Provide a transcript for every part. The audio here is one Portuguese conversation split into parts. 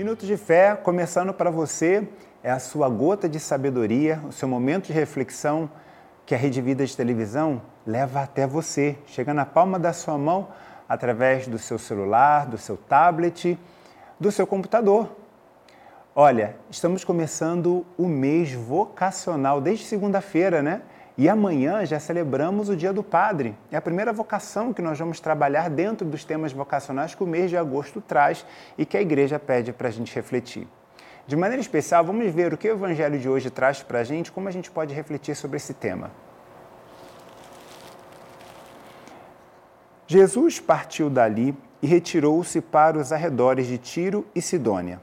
minutos de fé, começando para você, é a sua gota de sabedoria, o seu momento de reflexão que a Rede Vida de Televisão leva até você. Chega na palma da sua mão através do seu celular, do seu tablet, do seu computador. Olha, estamos começando o mês vocacional desde segunda-feira, né? E amanhã já celebramos o Dia do Padre. É a primeira vocação que nós vamos trabalhar dentro dos temas vocacionais que o mês de agosto traz e que a igreja pede para a gente refletir. De maneira especial, vamos ver o que o Evangelho de hoje traz para a gente, como a gente pode refletir sobre esse tema. Jesus partiu dali e retirou-se para os arredores de Tiro e Sidônia.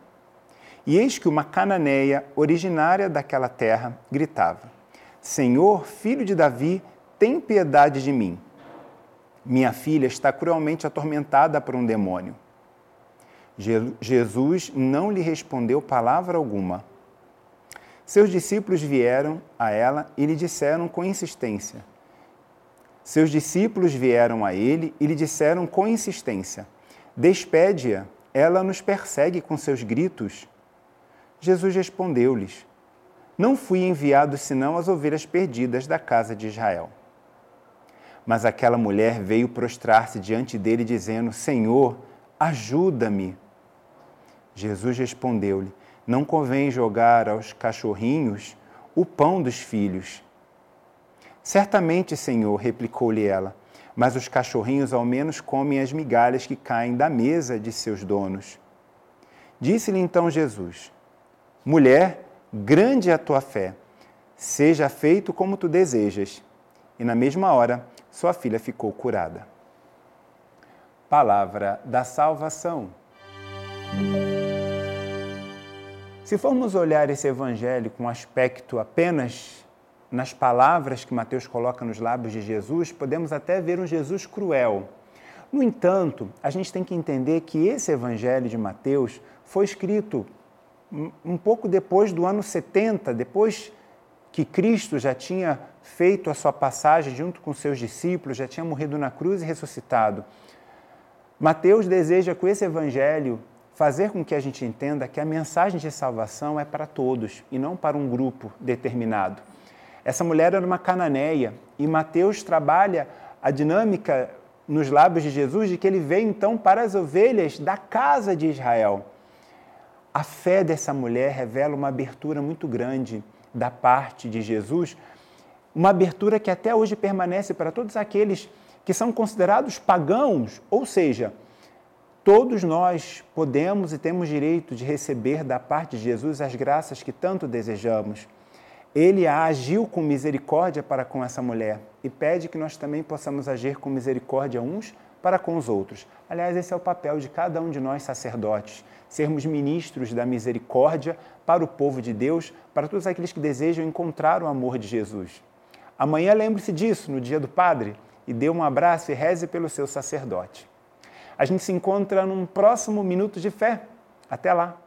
E eis que uma cananeia, originária daquela terra, gritava: Senhor, filho de Davi, tem piedade de mim. Minha filha está cruelmente atormentada por um demônio. Jesus não lhe respondeu palavra alguma. Seus discípulos vieram a ela e lhe disseram com insistência: seus discípulos vieram a ele e lhe disseram com insistência: Despede-a, ela nos persegue com seus gritos. Jesus respondeu-lhes: Não fui enviado senão às ovelhas perdidas da casa de Israel. Mas aquela mulher veio prostrar-se diante dele, dizendo: Senhor, ajuda-me. Jesus respondeu-lhe: Não convém jogar aos cachorrinhos o pão dos filhos Certamente, Senhor, replicou-lhe ela, mas os cachorrinhos ao menos comem as migalhas que caem da mesa de seus donos. Disse-lhe então Jesus: Mulher, grande é a tua fé, seja feito como tu desejas. E na mesma hora, sua filha ficou curada. Palavra da salvação. Se formos olhar esse evangelho com aspecto apenas nas palavras que Mateus coloca nos lábios de Jesus, podemos até ver um Jesus cruel. No entanto, a gente tem que entender que esse evangelho de Mateus foi escrito um pouco depois do ano 70, depois que Cristo já tinha feito a sua passagem junto com seus discípulos, já tinha morrido na cruz e ressuscitado. Mateus deseja com esse evangelho fazer com que a gente entenda que a mensagem de salvação é para todos e não para um grupo determinado. Essa mulher era uma cananeia e Mateus trabalha a dinâmica nos lábios de Jesus de que ele veio então para as ovelhas da casa de Israel. A fé dessa mulher revela uma abertura muito grande da parte de Jesus, uma abertura que até hoje permanece para todos aqueles que são considerados pagãos, ou seja, todos nós podemos e temos direito de receber da parte de Jesus as graças que tanto desejamos ele agiu com misericórdia para com essa mulher e pede que nós também possamos agir com misericórdia uns para com os outros. Aliás, esse é o papel de cada um de nós sacerdotes, sermos ministros da misericórdia para o povo de Deus, para todos aqueles que desejam encontrar o amor de Jesus. Amanhã lembre-se disso, no dia do Padre, e dê um abraço e reze pelo seu sacerdote. A gente se encontra num próximo Minuto de Fé. Até lá!